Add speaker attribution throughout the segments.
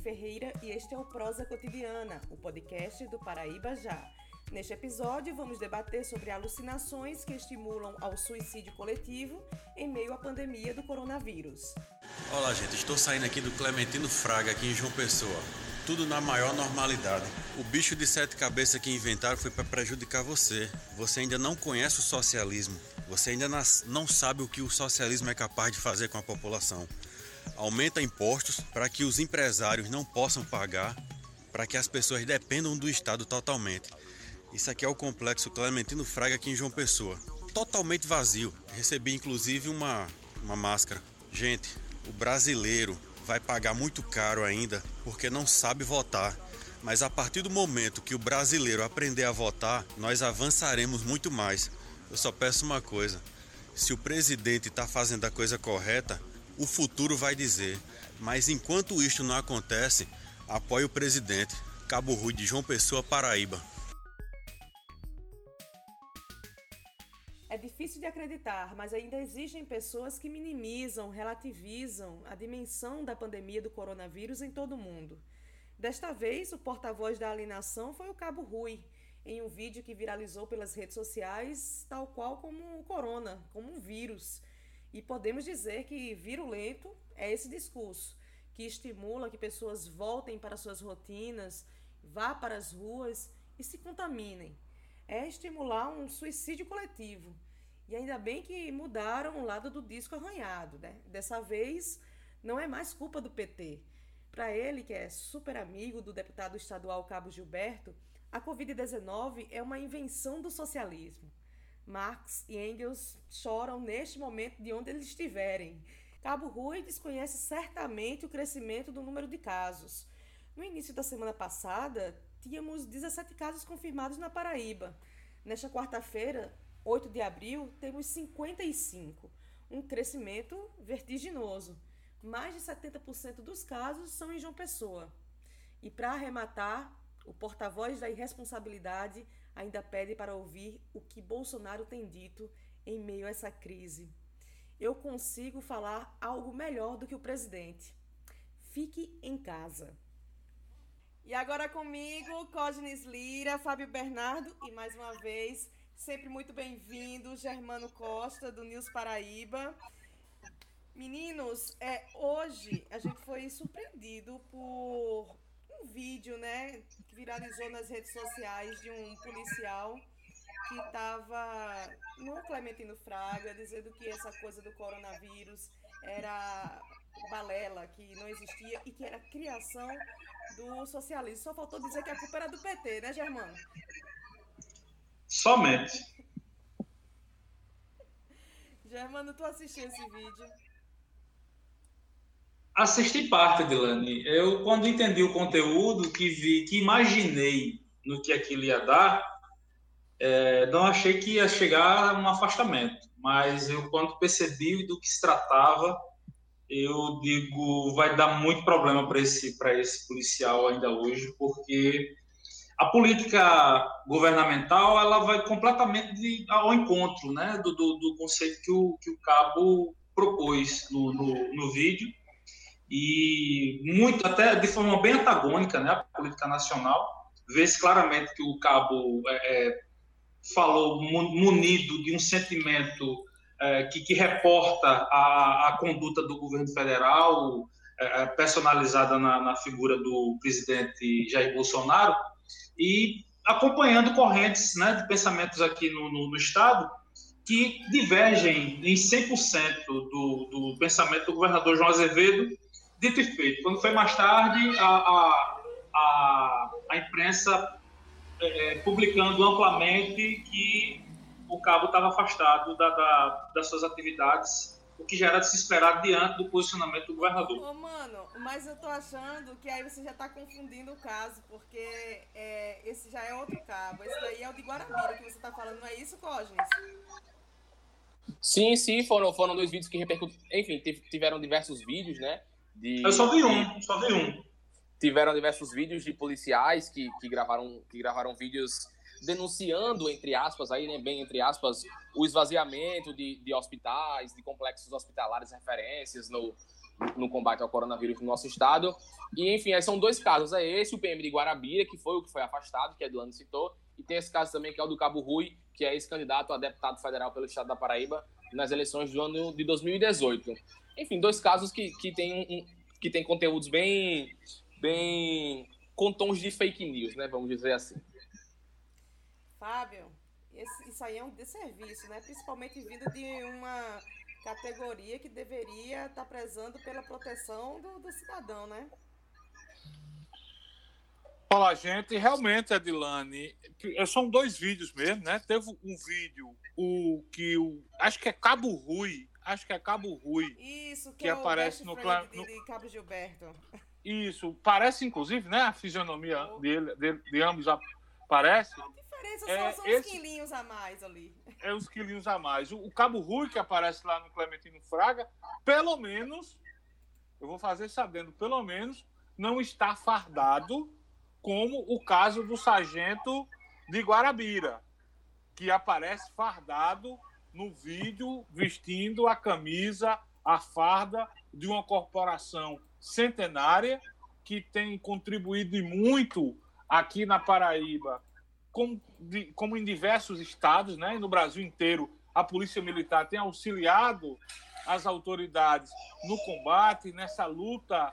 Speaker 1: Ferreira e este é o Prosa Cotidiana, o podcast do Paraíba Já. Neste episódio, vamos debater sobre alucinações que estimulam ao suicídio coletivo em meio à pandemia do coronavírus.
Speaker 2: Olá, gente. Estou saindo aqui do Clementino Fraga, aqui em João Pessoa. Tudo na maior normalidade. O bicho de sete cabeças que inventaram foi para prejudicar você. Você ainda não conhece o socialismo. Você ainda não sabe o que o socialismo é capaz de fazer com a população aumenta impostos para que os empresários não possam pagar, para que as pessoas dependam do Estado totalmente. Isso aqui é o complexo Clementino Fraga aqui em João Pessoa. Totalmente vazio. Recebi inclusive uma, uma máscara. Gente, o brasileiro vai pagar muito caro ainda porque não sabe votar. Mas a partir do momento que o brasileiro aprender a votar, nós avançaremos muito mais. Eu só peço uma coisa: se o presidente está fazendo a coisa correta, o futuro vai dizer. Mas enquanto isto não acontece, apoie o presidente. Cabo Rui de João Pessoa, Paraíba.
Speaker 1: É difícil de acreditar, mas ainda existem pessoas que minimizam, relativizam a dimensão da pandemia do coronavírus em todo o mundo. Desta vez, o porta-voz da alienação foi o Cabo Rui, em um vídeo que viralizou pelas redes sociais, tal qual como o corona, como um vírus e podemos dizer que virulento é esse discurso que estimula que pessoas voltem para suas rotinas, vá para as ruas e se contaminem. É estimular um suicídio coletivo. E ainda bem que mudaram o lado do disco arranhado, né? Dessa vez não é mais culpa do PT. Para ele, que é super amigo do deputado estadual Cabo Gilberto, a Covid-19 é uma invenção do socialismo. Marx e Engels choram neste momento de onde eles estiverem. Cabo Rui desconhece certamente o crescimento do número de casos. No início da semana passada, tínhamos 17 casos confirmados na Paraíba. Nesta quarta-feira, 8 de abril, temos 55, um crescimento vertiginoso. Mais de 70% dos casos são em João Pessoa. E para arrematar, o porta-voz da irresponsabilidade ainda pede para ouvir o que Bolsonaro tem dito em meio a essa crise. Eu consigo falar algo melhor do que o presidente. Fique em casa. E agora comigo, Cosnes Lira, Fábio Bernardo e mais uma vez, sempre muito bem-vindo, Germano Costa, do News Paraíba. Meninos, é, hoje a gente foi surpreendido por um vídeo, né, que viralizou nas redes sociais de um policial que estava no Clementino Fraga dizendo que essa coisa do coronavírus era balela, que não existia e que era criação do socialismo. Só faltou dizer que a culpa era do PT, né, Germano?
Speaker 3: Somente.
Speaker 1: Germano, tu assistiu esse vídeo?
Speaker 3: Assisti parte, Dilane. Eu, quando entendi o conteúdo, que vi, que imaginei no que aquilo ia dar, é, não achei que ia chegar a um afastamento. Mas eu, quando percebi do que se tratava, eu digo, vai dar muito problema para esse, esse policial ainda hoje, porque a política governamental ela vai completamente de, ao encontro né, do, do, do, conceito que o, que o Cabo propôs no, no, no vídeo e muito, até de forma bem antagônica, né, a política nacional. Vê-se claramente que o Cabo é, é falou munido de um sentimento é, que, que, reporta a, a, conduta do governo federal, é, é, personalizada na, na, figura do presidente Jair Bolsonaro, e acompanhando correntes né, de pensamentos aqui no, no, no Estado que divergem em 100% do, do pensamento do governador João Azevedo Dito e feito, quando foi mais tarde, a, a, a, a imprensa é, é publicando amplamente que o cabo estava afastado da, da, das suas atividades, o que já era de se esperar diante do posicionamento do governador.
Speaker 1: Ô, mano, mas eu tô achando que aí você já está confundindo o caso, porque é, esse já é outro cabo. Esse daí é o de Guarabira que você está falando, não é isso, Cosnes?
Speaker 4: Sim, sim, foram, foram dois vídeos que repercutiram. Enfim, tiveram diversos vídeos, né?
Speaker 3: De, eu só vi um, só vi um.
Speaker 4: Tiveram diversos vídeos de policiais que, que, gravaram, que gravaram vídeos denunciando, entre aspas, aí, né, bem entre aspas, o esvaziamento de, de hospitais, de complexos hospitalares, referências no, no combate ao coronavírus no nosso estado. E, enfim, são dois casos. É esse, o PM de Guarabira, que foi o que foi afastado, que a Edilane citou, e tem esse caso também, que é o do Cabo Rui, que é ex-candidato a deputado federal pelo estado da Paraíba nas eleições do ano de 2018. Enfim, dois casos que, que têm um, que tem conteúdos bem, bem com tons de fake news, né? Vamos dizer assim.
Speaker 1: Fábio, esse, isso aí é um desserviço, né? Principalmente vindo de uma categoria que deveria estar tá prezando pela proteção do, do cidadão, né?
Speaker 5: Fala, gente, realmente, Edilane, são dois vídeos mesmo, né? Teve um vídeo, o que o. Acho que é Cabo Rui. Acho que é Cabo Rui.
Speaker 1: Isso, que, que é aparece no, clã, no Cabo Gilberto.
Speaker 5: Isso, parece inclusive, né? A fisionomia oh. dele, de, de ambos aparece.
Speaker 1: A diferença é, são, esse, os quilinhos a mais ali.
Speaker 5: É os quilinhos a mais. O, o Cabo Rui, que aparece lá no Clementino Fraga, pelo menos, eu vou fazer sabendo, pelo menos, não está fardado como o caso do sargento de Guarabira, que aparece fardado no vídeo vestindo a camisa, a farda de uma corporação centenária que tem contribuído muito aqui na Paraíba, como, de, como em diversos estados, né, no Brasil inteiro, a Polícia Militar tem auxiliado as autoridades no combate, nessa luta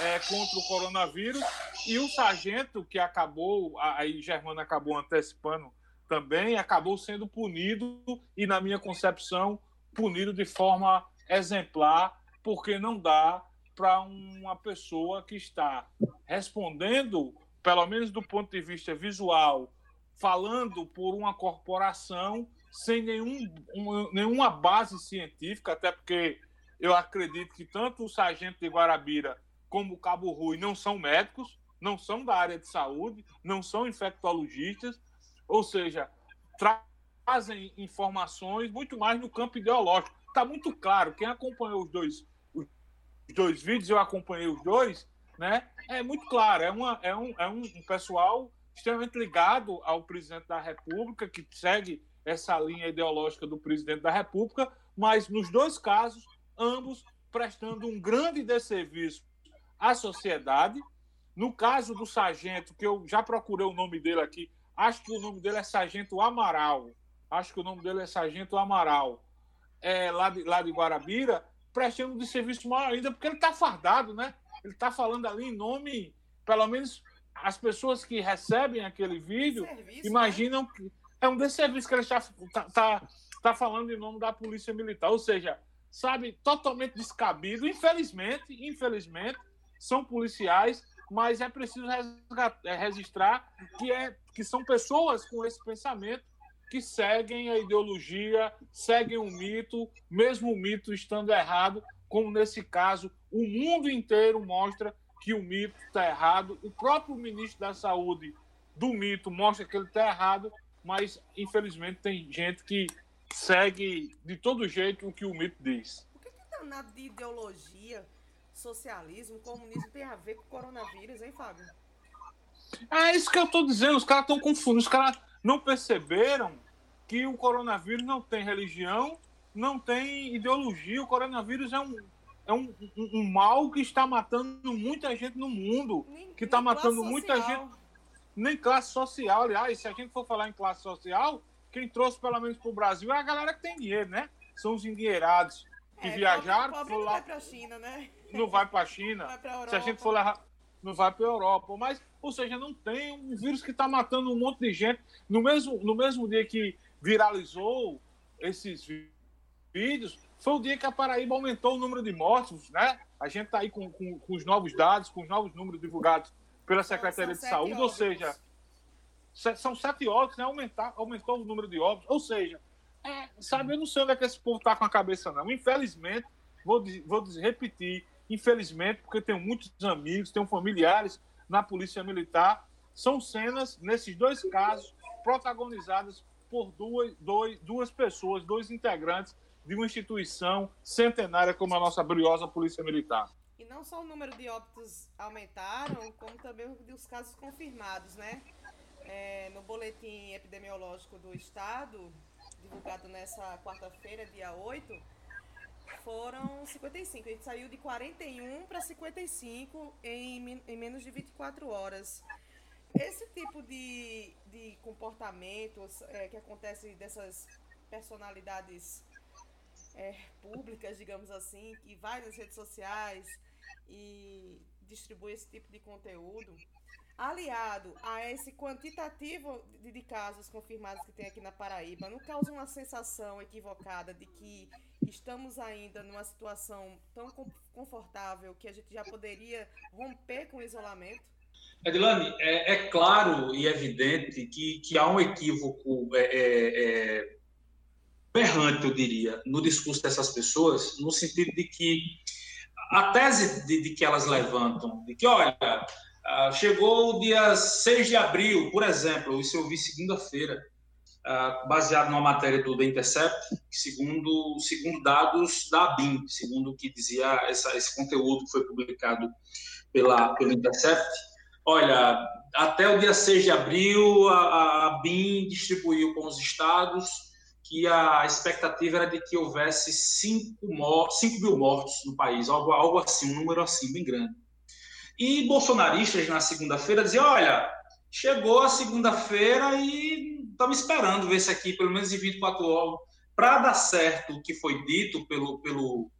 Speaker 5: é, contra o coronavírus. E o sargento que acabou, aí Germano acabou antecipando também, acabou sendo punido e, na minha concepção, punido de forma exemplar, porque não dá para uma pessoa que está respondendo, pelo menos do ponto de vista visual, falando por uma corporação sem nenhum, uma, nenhuma base científica, até porque eu acredito que tanto o sargento de Guarabira como o Cabo Rui não são médicos, não são da área de saúde, não são infectologistas, ou seja, trazem informações muito mais no campo ideológico. Está muito claro, quem acompanhou os dois, os dois vídeos, eu acompanhei os dois, né? É muito claro, é, uma, é, um, é um pessoal extremamente ligado ao presidente da República, que segue essa linha ideológica do presidente da República, mas nos dois casos, ambos prestando um grande desserviço à sociedade. No caso do sargento, que eu já procurei o nome dele aqui, acho que o nome dele é Sargento Amaral. Acho que o nome dele é Sargento Amaral, é, lá, de, lá de Guarabira, prestando de serviço maior ainda, porque ele está fardado, né? Ele está falando ali em nome, pelo menos as pessoas que recebem aquele vídeo serviço, né? imaginam né? que é um desserviço que ele está tá, tá, tá falando em nome da Polícia Militar. Ou seja, sabe, totalmente descabido. Infelizmente, infelizmente, são policiais, mas é preciso é, registrar que, é, que são pessoas com esse pensamento que seguem a ideologia, seguem o mito, mesmo o mito estando errado, como nesse caso, o mundo inteiro mostra que o mito está errado. O próprio ministro da Saúde do mito mostra que ele está errado mas infelizmente tem gente que segue de todo jeito o que o mito diz.
Speaker 1: O que, que danado de ideologia, socialismo, comunismo tem a ver com o coronavírus, hein, Fábio?
Speaker 5: É isso que eu estou dizendo, os caras estão confundindo, os caras não perceberam que o coronavírus não tem religião, não tem ideologia, o coronavírus é um, é um, um, um mal que está matando muita gente no mundo, que está matando muita gente nem classe social. Aliás, se a gente for falar em classe social, quem trouxe pelo menos para o Brasil é a galera que tem dinheiro, né? São os endinheirados que é, viajaram.
Speaker 1: Pobre, pobre lá, não vai para a China, né?
Speaker 5: Não vai para a China. se a gente for lá, não vai para a Europa. Mas, ou seja, não tem um vírus que está matando um monte de gente. No mesmo, no mesmo dia que viralizou esses vídeos, foi o dia que a Paraíba aumentou o número de mortos, né? A gente está aí com, com, com os novos dados, com os novos números divulgados pela Secretaria de Saúde, óbitos. ou seja, são sete óbitos, né? Aumentar, aumentou o número de óbitos, ou seja, é, sabe, eu não sei onde é que esse povo está com a cabeça, não. Infelizmente, vou, vou repetir, infelizmente, porque tenho muitos amigos, tenho familiares na Polícia Militar, são cenas, nesses dois casos, protagonizadas por duas, dois, duas pessoas, dois integrantes de uma instituição centenária como a nossa briosa Polícia Militar.
Speaker 1: E não só o número de óbitos aumentaram, como também os casos confirmados, né? É, no boletim epidemiológico do Estado, divulgado nessa quarta-feira, dia 8, Foram 55. A gente saiu de 41 para 55 em, em menos de 24 horas. Esse tipo de, de comportamentos é, que acontece dessas personalidades é, públicas, digamos assim, que vai nas redes sociais e distribui esse tipo de conteúdo, aliado a esse quantitativo de, de, casos confirmados que tem aqui na Paraíba, não causa uma sensação equivocada de que estamos ainda numa situação tão confortável que a gente já poderia romper com o isolamento?
Speaker 3: Edilane, é, é claro e evidente que, que há um equívoco é, é, é berrante, eu diria, no discurso dessas pessoas, no sentido de que a tese de, de que elas levantam, de que, olha, ah, chegou o dia 6 de abril, por exemplo, isso eu vi segunda-feira, ah, baseado numa matéria do The Intercept, segundo, segundo dados da ABIN, segundo o que dizia essa, esse conteúdo que foi publicado pela, pelo Intercept. Olha, até o dia 6 de abril, a, a ABIN distribuiu com os estados que a expectativa era de que houvesse 5 mil mortos no país, algo, algo assim, um número assim bem grande. E bolsonaristas na segunda-feira diziam: olha, chegou a segunda-feira e estamos esperando ver se aqui, pelo menos em 24 horas, para dar certo o que foi dito pelo, pelo,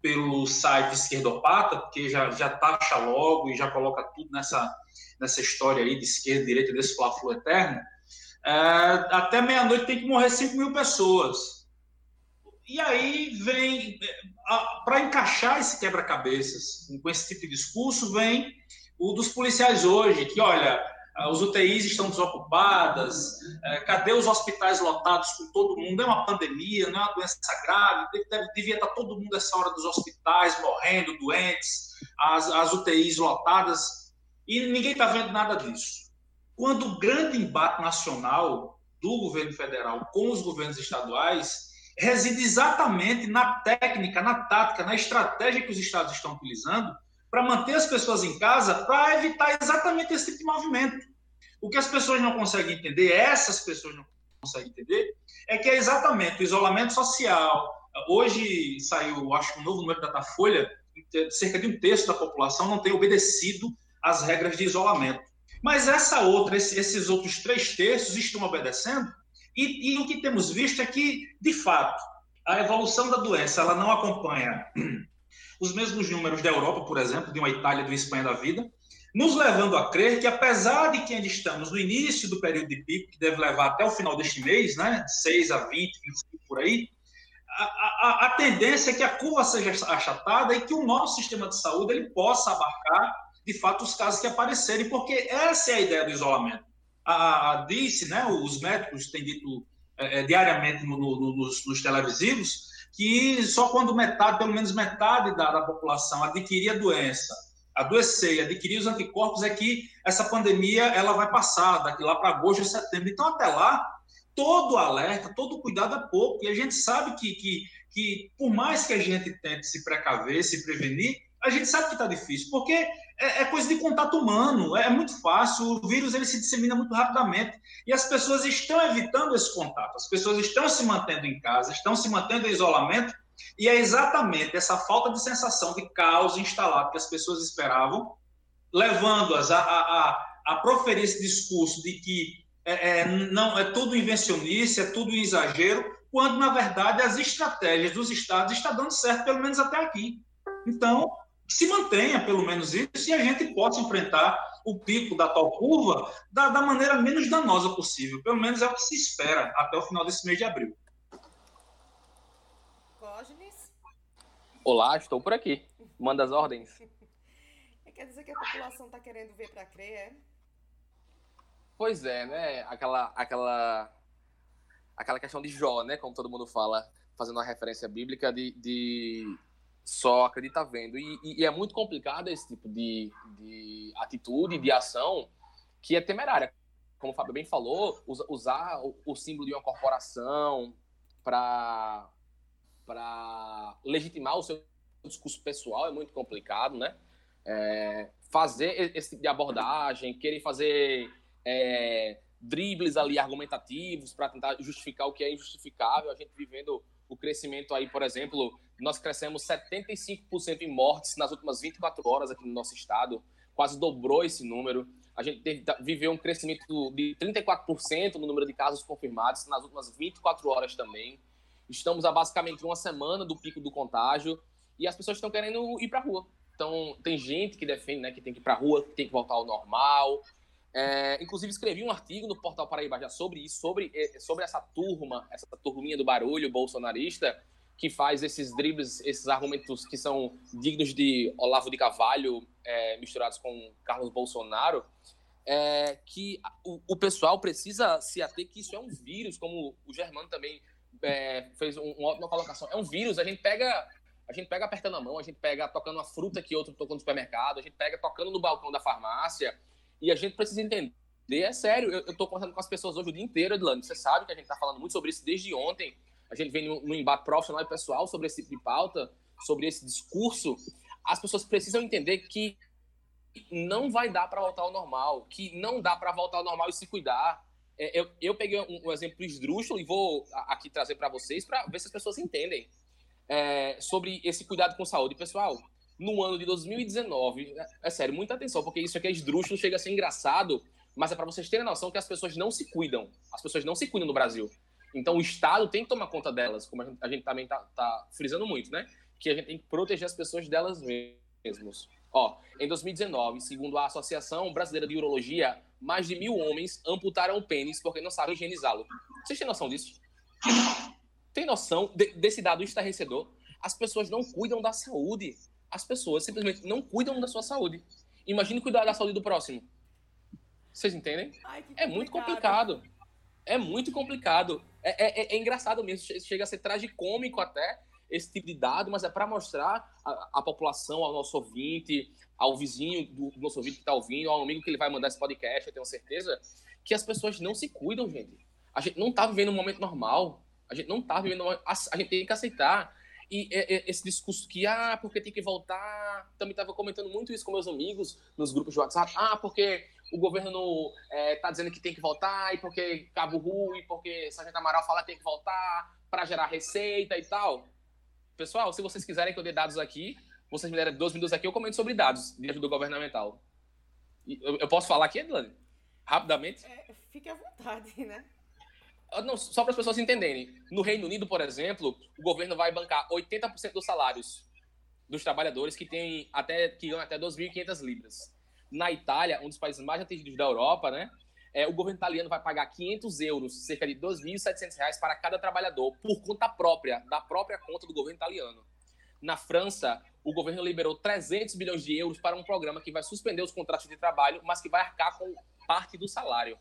Speaker 3: pelo site esquerdopata, porque já, já taxa logo e já coloca tudo nessa, nessa história aí de esquerda e direita, desse fla eterno é, até meia-noite tem que morrer 5 mil pessoas. E aí vem, para encaixar esse quebra-cabeças com esse tipo de discurso, vem o dos policiais hoje, que olha, os UTIs estão desocupadas, é, cadê os hospitais lotados com todo mundo? É uma pandemia, não é uma doença grave, deve, devia estar todo mundo nessa hora dos hospitais morrendo, doentes, as, as UTIs lotadas, e ninguém está vendo nada disso quando o grande embate nacional do governo federal com os governos estaduais reside exatamente na técnica, na tática, na estratégia que os estados estão utilizando para manter as pessoas em casa, para evitar exatamente esse tipo de movimento. O que as pessoas não conseguem entender, essas pessoas não conseguem entender, é que é exatamente o isolamento social. Hoje saiu, acho, um novo número da Datafolha, cerca de um terço da população não tem obedecido às regras de isolamento. Mas essa outra, esses outros três terços estão obedecendo, e, e, o que temos visto é que, de fato, a evolução da doença ela não acompanha os mesmos números da Europa, por exemplo, de uma Itália, de uma Espanha da vida, nos levando a crer que, apesar de que ainda estamos no início do período de pico, que deve levar até o final deste mês, né, 6 a 20, 25 por aí, a, a, a tendência é que a curva seja achatada e que o nosso sistema de saúde ele possa abarcar de fato, os casos que aparecerem, porque essa é a ideia do isolamento. A, a disse, né, os médicos têm dito é, é, diariamente no, no, nos, nos, televisivos que só quando metade, pelo menos metade da, da população adquirir a doença, adoecer e adquirir os anticorpos, é que essa pandemia ela vai passar daqui lá para agosto e setembro. Então, até lá, todo alerta, todo cuidado é pouco. E a gente sabe que, que, que por mais que a gente tente se precaver, se prevenir, a gente sabe que está difícil, porque é, é, coisa de contato humano, é, é, muito fácil, o vírus ele se dissemina muito rapidamente e as pessoas estão evitando esse contato, as pessoas estão se mantendo em casa, estão se mantendo em isolamento e é exatamente essa falta de sensação de caos instalado que as pessoas esperavam, levando-as a, a, a, proferir esse discurso de que é, é, não é tudo invencionice, é tudo exagero, quando na verdade as estratégias dos estados estão dando certo, pelo menos até aqui. Então, se mantenha pelo menos isso e a gente possa enfrentar o pico da tal curva da, da, maneira menos danosa possível. Pelo menos é o que se espera até o final desse mês de abril.
Speaker 1: Cógenes?
Speaker 4: Olá, estou por aqui. Manda as ordens.
Speaker 1: Quer dizer que a população está querendo ver para crer, é?
Speaker 4: Pois é, né? Aquela, aquela, aquela questão de Jó, né? Como todo mundo fala, fazendo uma referência bíblica de, de só acredita vendo. E, e, é muito complicado esse tipo de, de atitude, de ação, que é temerária. Como o Fábio bem falou, usar o, o símbolo de uma corporação para legitimar o seu discurso pessoal é muito complicado, né? É, fazer esse tipo de abordagem, querer fazer é, dribles ali argumentativos para tentar justificar o que é injustificável, a gente vivendo o crescimento aí, por exemplo, nós crescemos 75% em mortes nas últimas 24 horas aqui no nosso estado, quase dobrou esse número. A gente teve, viveu um crescimento de 34% no número de casos confirmados nas últimas 24 horas também. Estamos a basicamente uma semana do pico do contágio e as pessoas estão querendo ir para a rua. Então, tem gente que defende né, que tem que ir para a rua, que tem que voltar ao normal. É, inclusive, escrevi um artigo no Portal Paraíba já sobre isso, sobre, é, sobre essa turma, essa turminha do barulho bolsonarista, que faz esses dribles, esses argumentos que são dignos de Olavo de Carvalho é, misturados com Carlos Bolsonaro, é, que o, o, pessoal precisa se ater que isso é um vírus, como o Germano também é, fez um, uma ótima colocação. É um vírus, a gente pega a gente pega apertando a mão, a gente pega tocando uma fruta que outro tocou no supermercado, a gente pega tocando no balcão da farmácia, e a gente precisa entender. É sério, eu, estou conversando com as pessoas hoje o dia inteiro, Edilane. Você sabe que a gente está falando muito sobre isso desde ontem. A gente vem no, embate profissional e pessoal sobre esse tipo de pauta, sobre esse discurso. As pessoas precisam entender que não vai dar para voltar ao normal, que não dá para voltar ao normal e se cuidar. É, eu, eu peguei um, um exemplo esdrúxulo e vou aqui trazer para vocês para ver se as pessoas entendem é, sobre esse cuidado com saúde. Pessoal, no ano de 2019, é, é sério, muita atenção, porque isso aqui é esdrúxulo, chega a ser engraçado, mas é para vocês terem noção que as pessoas não se cuidam. As pessoas não se cuidam no Brasil. Então o Estado tem que tomar conta delas, como a gente, a gente também está tá frisando muito, né? Que a gente tem que proteger as pessoas delas mesmas. Ó, em 2019, segundo a Associação Brasileira de Urologia, mais de mil homens amputaram o pênis porque não sabem higienizá-lo. Vocês têm noção disso? Tem noção de, desse dado estarrecedor? As pessoas não cuidam da saúde. As pessoas simplesmente não cuidam da sua saúde. Imagine cuidar da saúde do próximo. Vocês entendem? Ai, é muito complicado. É muito complicado. É, é, é, engraçado mesmo. Chega a ser tragicômico até esse tipo de dado, mas é para mostrar à, população, ao nosso ouvinte, ao vizinho do, do nosso ouvinte que está ouvindo, ao amigo que ele vai mandar esse podcast, eu tenho certeza, que as pessoas não se cuidam, gente. A gente não está vivendo um momento normal. A gente não está vivendo. A, a gente tem que aceitar. E esse discurso que, ah, porque tem que voltar. Também estava comentando muito isso com meus amigos nos grupos de WhatsApp. Ah, porque o governo está é, dizendo que tem que voltar, e porque Cabo Rui, porque Sargento Amaral fala que tem que voltar para gerar receita e tal. Pessoal, se vocês quiserem que eu dê dados aqui, vocês me deram dois minutos aqui, eu comento sobre dados de ajuda governamental. Eu, eu posso falar aqui, Edilane? Rapidamente?
Speaker 1: É, fique à vontade, né?
Speaker 4: Ah, não, só para as pessoas entenderem. No Reino Unido, por exemplo, o governo vai bancar 80% dos salários dos trabalhadores que têm até que ganham até 2.500 libras. Na Itália, um dos países mais atingidos da Europa, né? É, o governo italiano vai pagar 500 euros, cerca de 2.700 reais para cada trabalhador, por conta própria, da própria conta do governo italiano. Na França, o governo liberou 300 bilhões de euros para um programa que vai suspender os contratos de trabalho, mas que vai arcar com parte do salário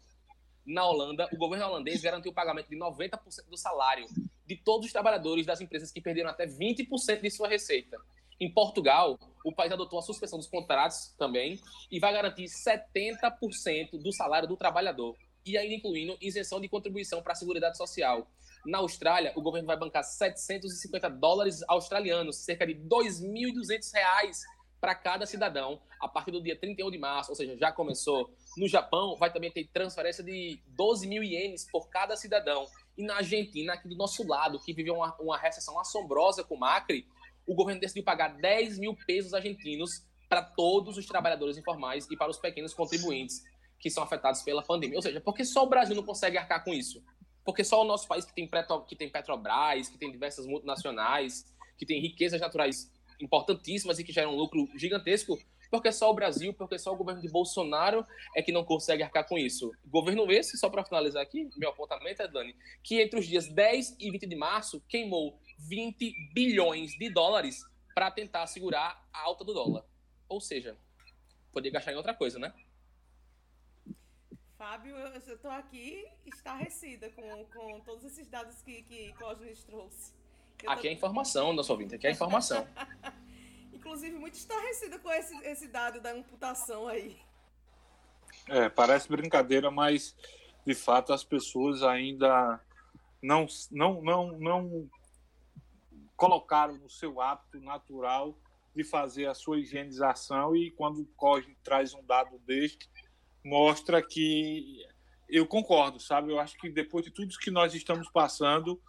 Speaker 4: na Holanda, o governo holandês garantiu o pagamento de 90% do salário de todos os trabalhadores das empresas que perderam até 20% de sua receita. Em Portugal, o país adotou a suspensão dos contratos também e vai garantir 70% do salário do trabalhador, e ainda incluindo isenção de contribuição para a Seguridade Social. Na Austrália, o governo vai bancar 750 dólares australianos, cerca de 2.200 reais para cada cidadão a partir do dia 31 de março, ou seja, já começou. No Japão, vai também ter transferência de 12 mil ienes por cada cidadão. E na Argentina, aqui do nosso lado, que viveu uma, uma recessão assombrosa com o Macri, o governo decidiu pagar 10 mil pesos argentinos para todos os trabalhadores informais e para os pequenos contribuintes que são afetados pela pandemia. Ou seja, por que só o Brasil não consegue arcar com isso? Porque só o nosso país que tem, que tem Petrobras, que tem diversas multinacionais, que tem riquezas naturais importantíssimas e que geram um lucro gigantesco, porque só o Brasil, porque só o governo de Bolsonaro é que não consegue arcar com isso. Governo esse, só para finalizar aqui, meu apontamento é, Dani, que entre os dias 10 e 20 de março queimou 20 bilhões de dólares para tentar segurar a alta do dólar. Ou seja, poder gastar em outra coisa, né?
Speaker 1: Fábio, eu estou aqui estarrecida com, com todos esses dados que, que Cosmes trouxe.
Speaker 4: Aqui tô... é informação, nosso ouvinte, aqui é informação.
Speaker 1: Inclusive, muito estarrecida com esse, esse dado da amputação aí.
Speaker 5: É, parece brincadeira, mas de fato as pessoas ainda não, não, não, não colocaram no seu hábito natural de fazer a sua higienização e quando o COGE traz um dado deste, mostra que eu concordo, sabe? Eu acho que depois de tudo que nós estamos passando,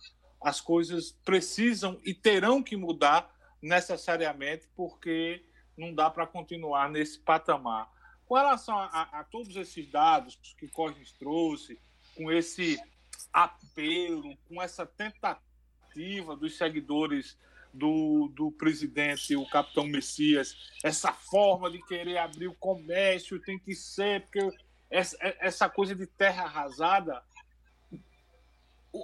Speaker 5: as coisas precisam e terão que mudar necessariamente, porque não dá para continuar nesse patamar. Com relação a, a, a, todos esses dados que Cosmes trouxe, com esse apelo, com essa tentativa dos seguidores do, do presidente, o capitão Messias, essa forma de querer abrir o comércio tem que ser, porque essa, essa coisa de terra arrasada.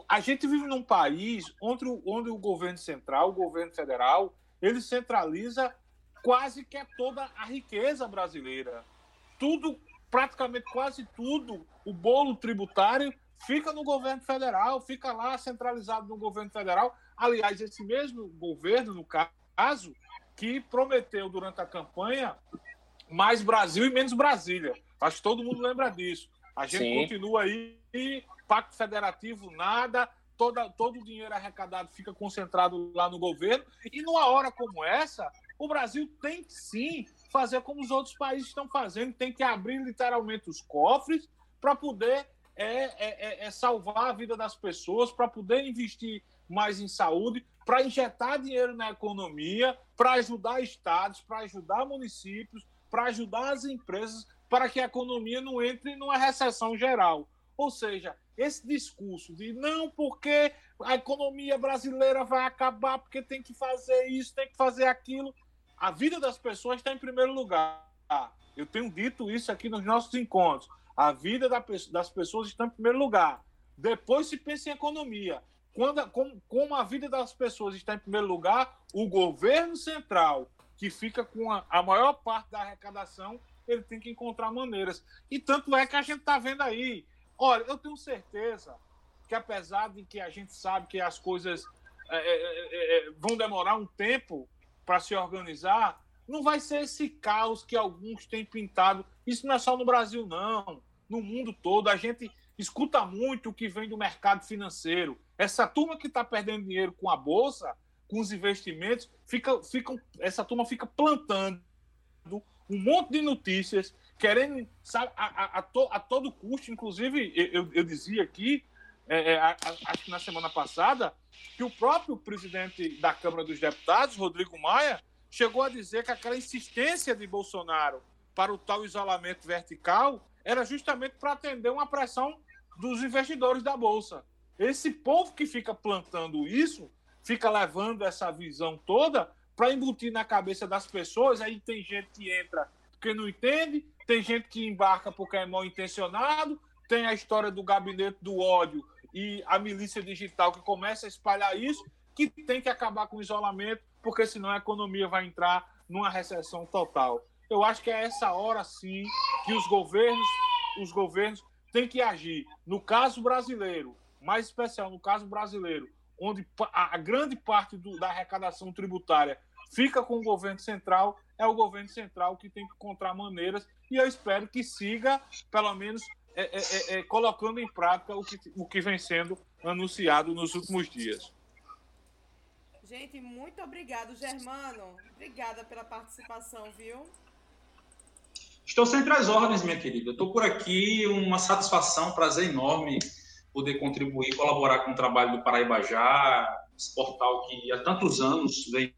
Speaker 5: A gente vive num país onde, onde o governo central, o governo federal, ele centraliza quase que é toda a riqueza brasileira. Tudo, praticamente quase tudo, o bolo tributário fica no governo federal, fica lá centralizado no governo federal. Aliás, esse mesmo governo, no caso, que prometeu durante a campanha mais Brasil e menos Brasília. Acho que todo mundo lembra disso. A gente Sim. continua aí, pacto federativo, nada, toda, todo o dinheiro arrecadado fica concentrado lá no governo. E numa hora como essa, o Brasil tem que sim fazer como os outros países estão fazendo, tem que abrir literalmente os cofres para poder é, é, é, é, salvar a vida das pessoas, para poder investir mais em saúde, para injetar dinheiro na economia, para ajudar estados, para ajudar municípios, para ajudar as empresas, para que a economia não entre numa recessão geral. Ou seja, esse discurso de não, porque a economia brasileira vai acabar, porque tem que fazer isso, tem que fazer aquilo a vida das pessoas está em primeiro lugar. Eu tenho dito isso aqui nos nossos encontros. A vida das pessoas está em primeiro lugar. Depois se pensa em economia. Quando, como, como a vida das pessoas está em primeiro lugar, o governo central, que fica com a, a maior parte da arrecadação, ele tem que encontrar maneiras. E tanto é que a gente está vendo aí. Olha, eu tenho certeza que apesar de que a gente sabe que as coisas é, é, é, vão demorar um tempo, para se organizar, não vai ser esse caos que alguns têm pintado. Isso não é só no Brasil, não. No mundo todo, a gente escuta muito o que vem do mercado financeiro. Essa turma que está perdendo dinheiro com a bolsa, com os investimentos, fica, fica, essa turma fica plantando um monte de notícias, querendo, sabe, a, a, a, to, a todo custo. Inclusive, eu, eu dizia aqui, é, é, acho que na semana passada, que o próprio presidente da Câmara dos Deputados, Rodrigo Maia, chegou a dizer que aquela insistência de Bolsonaro para o tal isolamento vertical era justamente para atender uma pressão dos investidores da Bolsa. Esse povo que fica plantando isso, fica levando essa visão toda para embutir na cabeça das pessoas. Aí tem gente que entra porque não entende, tem gente que embarca porque é mal intencionado, tem a história do gabinete do ódio e a milícia digital que começa a espalhar isso, que tem que acabar com o isolamento, porque senão a economia vai entrar numa recessão total. Eu acho que é essa hora sim que os governos, os governos têm que agir. No caso brasileiro, mais especial no caso brasileiro, onde a grande parte do, da arrecadação tributária fica com o governo central, é o governo central que tem que encontrar maneiras e eu espero que siga, pelo menos, é é, é, é, colocando em prática o que, o que vem sendo anunciado nos últimos dias.
Speaker 1: Gente, muito obrigado, Germano. Obrigada pela participação, viu?
Speaker 3: Estou sempre às ordens, minha querida. Estou por aqui, uma satisfação, um prazer enorme poder contribuir, colaborar com o trabalho do Paraíba Já, esse portal que há tantos anos vem,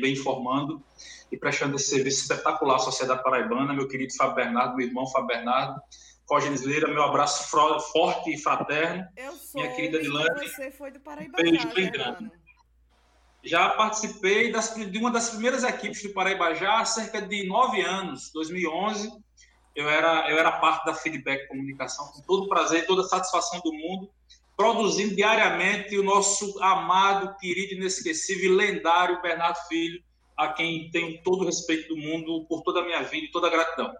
Speaker 3: vem informando e prestando esse serviço espetacular à sociedade paraibana. Meu querido Fábio Bernardo, meu irmão Fábio Bernardo, Cógenes Leira, meu abraço forte e fraterno.
Speaker 1: Eu sou, minha querida Dilane. Você foi do Beijo bem grande.
Speaker 3: Já participei das, de uma das primeiras equipes do Paraíba já há cerca de nove anos, 2011. Eu era, eu era parte da Feedback Comunicação, com todo o prazer e toda a satisfação do mundo, produzindo diariamente o nosso amado, querido, inesquecível e lendário Bernardo Filho, a quem tenho todo o respeito do mundo por toda a minha vida e toda a gratidão.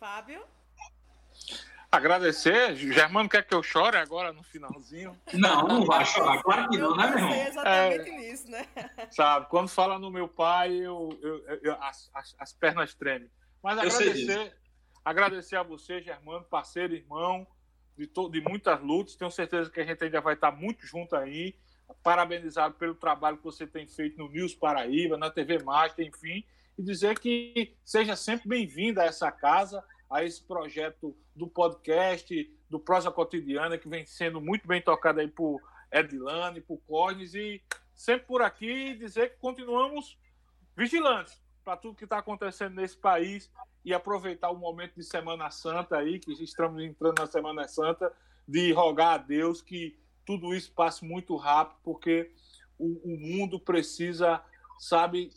Speaker 1: Fábio?
Speaker 5: Agradecer. Germano quer que eu chore agora no finalzinho?
Speaker 3: Não, não vai chorar. Claro que não, né, meu irmão?
Speaker 1: exatamente é, nisso, né?
Speaker 5: Sabe, quando fala no meu pai, eu, eu, eu as, as, as, pernas tremem. Mas agradecer, agradecer a você, Germano, parceiro, irmão, de, de muitas lutas. Tenho certeza que a gente ainda vai estar muito junto aí. Parabenizado pelo trabalho que você tem feito no News Paraíba, na TV Master, enfim e dizer que seja sempre bem-vinda a essa casa. a esse projeto do podcast, do Prosa Cotidiana, que vem sendo muito bem tocado aí por Edilane, por Cornes, e sempre por aqui dizer que continuamos vigilantes para tudo que está acontecendo nesse país e aproveitar o momento de Semana Santa aí, que estamos entrando na Semana Santa, de rogar a Deus que tudo isso passe muito rápido, porque o, o mundo precisa, sabe,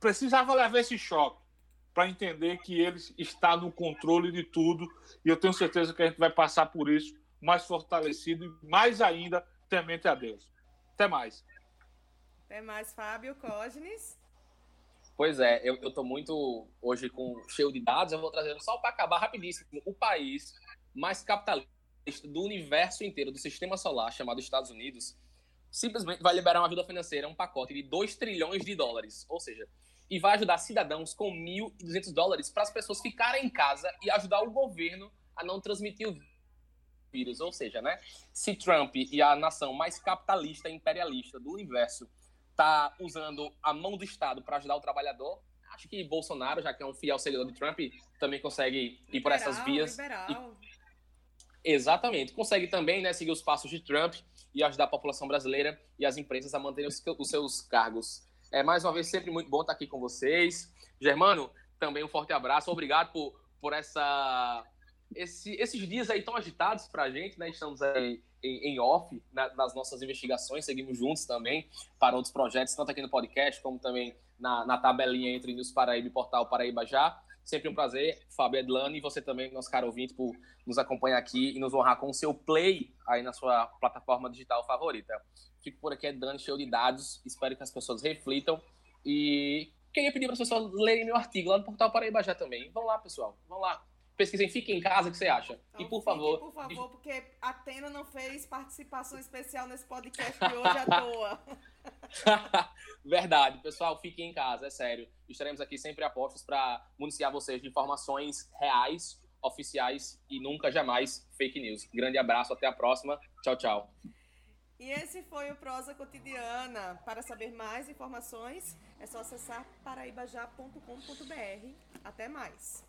Speaker 5: precisava levar esse choque para entender que ele está no controle de tudo e eu tenho certeza que a gente vai passar por isso mais fortalecido e mais ainda temente a Deus. Até mais.
Speaker 1: Até mais, Fábio Cosnes.
Speaker 4: Pois é, eu, eu tô muito hoje com cheio de dados, eu vou trazendo só para acabar rapidíssimo. O país mais capitalista do universo inteiro, do sistema solar, chamado Estados Unidos, simplesmente vai liberar uma ajuda financeira, um pacote de 2 trilhões de dólares. Ou seja, e vai ajudar cidadãos com 1.200 dólares para as pessoas ficarem em casa e ajudar o governo a não transmitir o vírus. Ou seja, né, se Trump e a nação mais capitalista e imperialista do universo tá usando a mão do Estado para ajudar o trabalhador, acho que Bolsonaro, já que é um fiel seguidor de Trump, também consegue ir por essas vias.
Speaker 1: Liberal.
Speaker 4: E, exatamente. Consegue também né, seguir os passos de Trump e ajudar a população brasileira e as empresas a manterem os, os seus cargos. É, mais uma vez, sempre muito bom estar aqui com vocês. Germano, também um forte abraço. Obrigado por, por essa, esse, esses dias aí tão agitados para a gente, né? Estamos aí em, em off na, nas nossas investigações, seguimos juntos também para outros projetos, tanto aqui no podcast como também na, na tabelinha entre News Paraíba e Portal Paraíba Já. Sempre um prazer, Fábio Edlane, e você também, nosso caro ouvinte, por nos acompanhar aqui e nos honrar com o seu play aí na sua plataforma digital favorita. Fico por aqui, Edlane, cheio de dados, espero que as pessoas reflitam e queria pedir para as pessoas lerem meu artigo lá no Portal Paraíba Já também. Vão lá, pessoal, vão lá pesquisem, fiquem em casa, o que você acha?
Speaker 1: Então,
Speaker 4: e por favor.
Speaker 1: Por favor, porque a Atena não fez participação especial nesse podcast de hoje à toa.
Speaker 4: Verdade, pessoal, fiquem em casa, é sério. Estaremos aqui sempre a postos para municiar vocês de informações reais, oficiais e nunca jamais fake news. Grande abraço, até a próxima. Tchau, tchau.
Speaker 1: E esse foi o Prosa Cotidiana. Para saber mais informações, é só acessar paraibajá.com.br. Até mais.